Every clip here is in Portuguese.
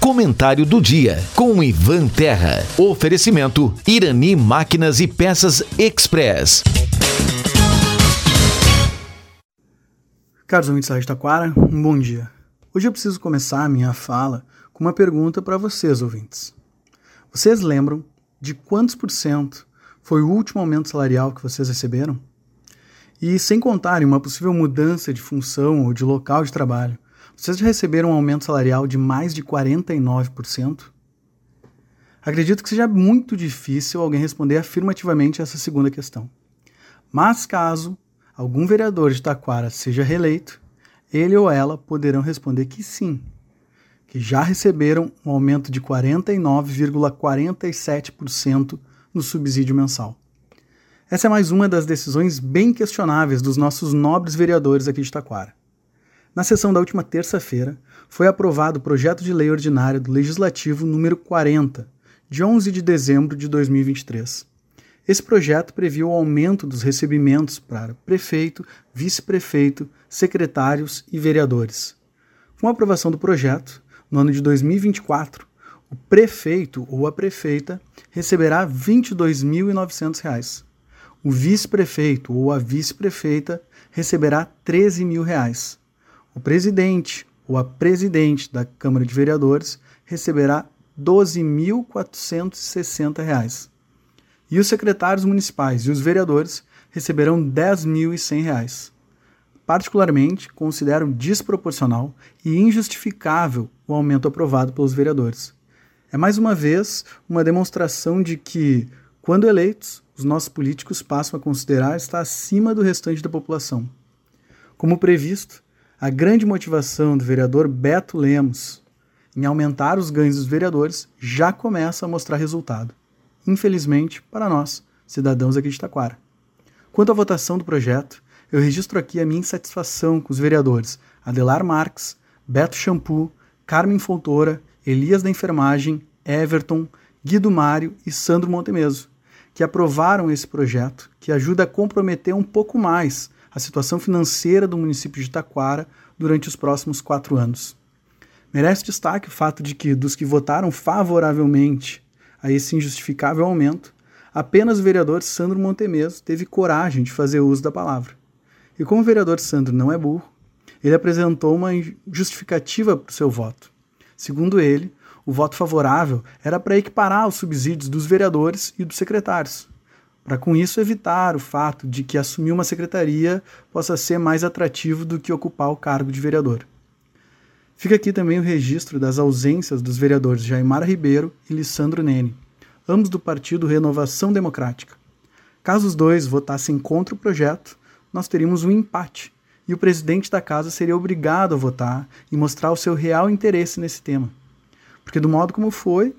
Comentário do dia com Ivan Terra. Oferecimento Irani Máquinas e Peças Express. Caros ouvintes da Taquara, um bom dia. Hoje eu preciso começar a minha fala com uma pergunta para vocês, ouvintes. Vocês lembram de quantos por cento foi o último aumento salarial que vocês receberam? E sem contar em uma possível mudança de função ou de local de trabalho, vocês já receberam um aumento salarial de mais de 49%? Acredito que seja muito difícil alguém responder afirmativamente essa segunda questão. Mas caso algum vereador de Taquara seja reeleito, ele ou ela poderão responder que sim, que já receberam um aumento de 49,47% no subsídio mensal. Essa é mais uma das decisões bem questionáveis dos nossos nobres vereadores aqui de Taquara. Na sessão da última terça-feira, foi aprovado o projeto de lei ordinária do Legislativo número 40, de 11 de dezembro de 2023. Esse projeto previu o aumento dos recebimentos para prefeito, vice-prefeito, secretários e vereadores. Com a aprovação do projeto, no ano de 2024, o prefeito ou a prefeita receberá R$ 22.900. O vice-prefeito ou a vice-prefeita receberá 13 mil reais. O presidente ou a presidente da Câmara de Vereadores receberá R$ 12.460. E os secretários municipais e os vereadores receberão R$ 10.100. Particularmente, considero desproporcional e injustificável o aumento aprovado pelos vereadores. É mais uma vez uma demonstração de que, quando eleitos, os nossos políticos passam a considerar estar acima do restante da população. Como previsto, a grande motivação do vereador Beto Lemos em aumentar os ganhos dos vereadores já começa a mostrar resultado. Infelizmente, para nós, cidadãos aqui de Taquara. Quanto à votação do projeto, eu registro aqui a minha insatisfação com os vereadores Adelar Marques, Beto Shampoo, Carmen Fontoura, Elias da Enfermagem, Everton, Guido Mário e Sandro Montemeso, que aprovaram esse projeto, que ajuda a comprometer um pouco mais a situação financeira do município de Taquara durante os próximos quatro anos. Merece destaque o fato de que, dos que votaram favoravelmente a esse injustificável aumento, apenas o vereador Sandro Montemeso teve coragem de fazer uso da palavra. E como o vereador Sandro não é burro, ele apresentou uma justificativa para o seu voto. Segundo ele, o voto favorável era para equiparar os subsídios dos vereadores e dos secretários, para com isso evitar o fato de que assumir uma secretaria possa ser mais atrativo do que ocupar o cargo de vereador. Fica aqui também o registro das ausências dos vereadores Jaimara Ribeiro e Lissandro Nene, ambos do partido Renovação Democrática. Caso os dois votassem contra o projeto, nós teríamos um empate e o presidente da casa seria obrigado a votar e mostrar o seu real interesse nesse tema. Porque, do modo como foi,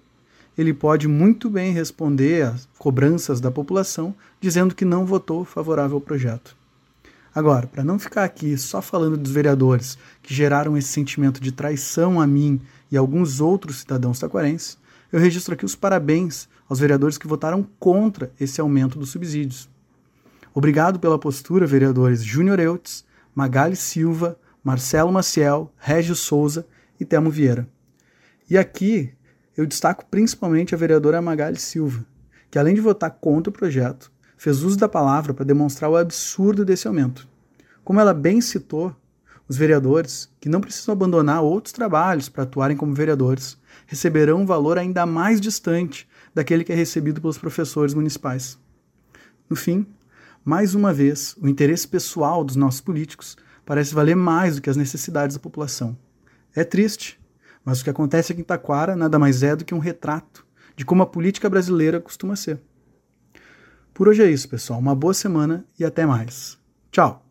ele pode muito bem responder às cobranças da população dizendo que não votou favorável ao projeto. Agora, para não ficar aqui só falando dos vereadores que geraram esse sentimento de traição a mim e a alguns outros cidadãos taquarenses, eu registro aqui os parabéns aos vereadores que votaram contra esse aumento dos subsídios. Obrigado pela postura, vereadores Júnior Eutz, Magali Silva, Marcelo Maciel, Régio Souza e Temo Vieira. E aqui eu destaco principalmente a vereadora Magali Silva, que além de votar contra o projeto, fez uso da palavra para demonstrar o absurdo desse aumento. Como ela bem citou, os vereadores, que não precisam abandonar outros trabalhos para atuarem como vereadores, receberão um valor ainda mais distante daquele que é recebido pelos professores municipais. No fim, mais uma vez, o interesse pessoal dos nossos políticos parece valer mais do que as necessidades da população. É triste, mas o que acontece aqui em Taquara nada mais é do que um retrato de como a política brasileira costuma ser. Por hoje é isso, pessoal. Uma boa semana e até mais. Tchau!